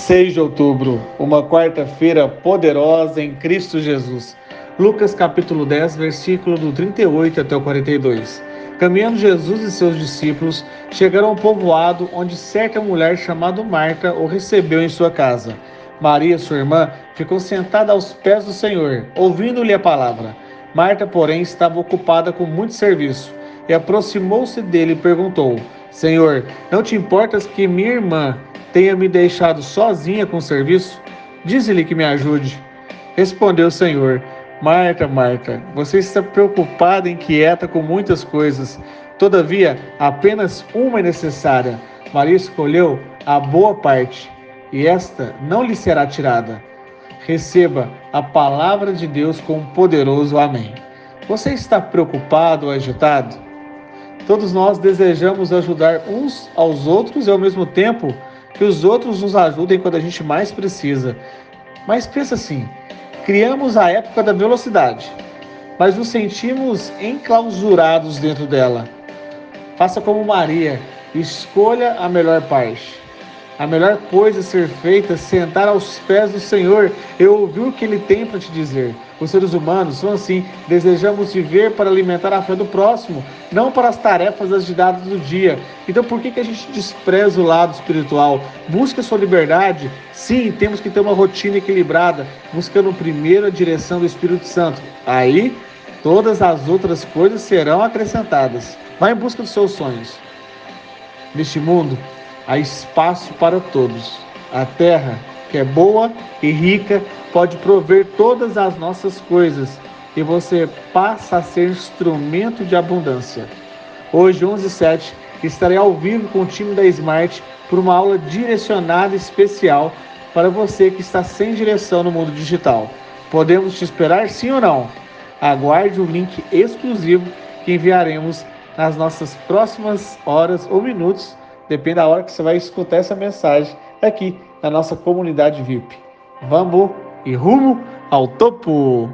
Seis de outubro, uma quarta-feira poderosa em Cristo Jesus. Lucas capítulo 10, versículo do 38 até o 42. Caminhando Jesus e seus discípulos chegaram a um povoado onde certa mulher chamada Marta o recebeu em sua casa. Maria, sua irmã, ficou sentada aos pés do Senhor, ouvindo-lhe a palavra. Marta, porém, estava ocupada com muito serviço e aproximou-se dele e perguntou: Senhor, não te importas que minha irmã tenha me deixado sozinha com o serviço? Dize-lhe que me ajude. Respondeu o Senhor: Marta, Marta, você está preocupada e inquieta com muitas coisas. Todavia, apenas uma é necessária. Maria escolheu a boa parte, e esta não lhe será tirada. Receba a palavra de Deus com um poderoso Amém. Você está preocupado ou agitado? Todos nós desejamos ajudar uns aos outros e, ao mesmo tempo, que os outros nos ajudem quando a gente mais precisa. Mas pensa assim: criamos a época da velocidade, mas nos sentimos enclausurados dentro dela. Faça como Maria, escolha a melhor parte. A melhor coisa a ser feita é sentar aos pés do Senhor e ouvir o que Ele tem para te dizer. Os seres humanos são assim, desejamos viver para alimentar a fé do próximo, não para as tarefas agitadas do dia. Então por que, que a gente despreza o lado espiritual? Busca sua liberdade? Sim, temos que ter uma rotina equilibrada, buscando primeiro a direção do Espírito Santo. Aí, todas as outras coisas serão acrescentadas. Vá em busca dos seus sonhos. Neste mundo, há espaço para todos. A terra, que é boa e rica, pode prover todas as nossas coisas e você passa a ser instrumento de abundância. Hoje, 11h07, estarei ao vivo com o time da Smart por uma aula direcionada especial para você que está sem direção no mundo digital. Podemos te esperar sim ou não? Aguarde o link exclusivo que enviaremos nas nossas próximas horas ou minutos Depende da hora que você vai escutar essa mensagem aqui na nossa comunidade VIP. Vamos e rumo ao topo!